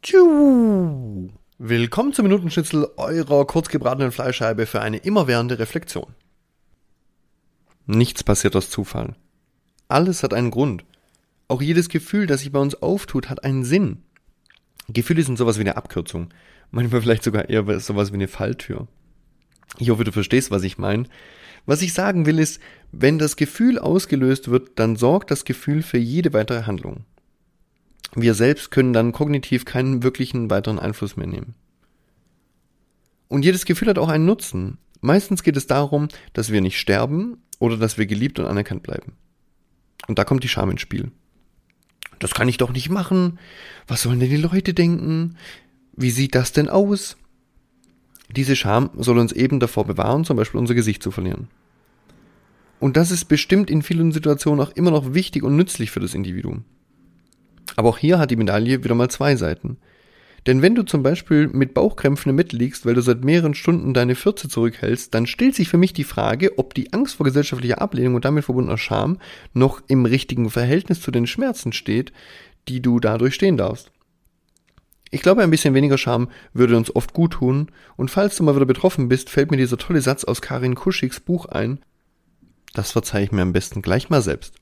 Tschu. Willkommen zum Minutenschnitzel eurer kurzgebratenen Fleischscheibe für eine immerwährende Reflexion. Nichts passiert aus Zufall. Alles hat einen Grund. Auch jedes Gefühl, das sich bei uns auftut, hat einen Sinn. Gefühle sind sowas wie eine Abkürzung. Manchmal vielleicht sogar eher sowas wie eine Falltür. Ich hoffe, du verstehst, was ich meine. Was ich sagen will ist, wenn das Gefühl ausgelöst wird, dann sorgt das Gefühl für jede weitere Handlung. Wir selbst können dann kognitiv keinen wirklichen weiteren Einfluss mehr nehmen. Und jedes Gefühl hat auch einen Nutzen. Meistens geht es darum, dass wir nicht sterben oder dass wir geliebt und anerkannt bleiben. Und da kommt die Scham ins Spiel. Das kann ich doch nicht machen. Was sollen denn die Leute denken? Wie sieht das denn aus? Diese Scham soll uns eben davor bewahren, zum Beispiel unser Gesicht zu verlieren. Und das ist bestimmt in vielen Situationen auch immer noch wichtig und nützlich für das Individuum. Aber auch hier hat die Medaille wieder mal zwei Seiten. Denn wenn du zum Beispiel mit Bauchkrämpfen im Bett liegst, weil du seit mehreren Stunden deine Fürze zurückhältst, dann stellt sich für mich die Frage, ob die Angst vor gesellschaftlicher Ablehnung und damit verbundener Scham noch im richtigen Verhältnis zu den Schmerzen steht, die du dadurch stehen darfst. Ich glaube, ein bisschen weniger Scham würde uns oft gut tun, und falls du mal wieder betroffen bist, fällt mir dieser tolle Satz aus Karin Kuschiks Buch ein, das verzeih ich mir am besten gleich mal selbst.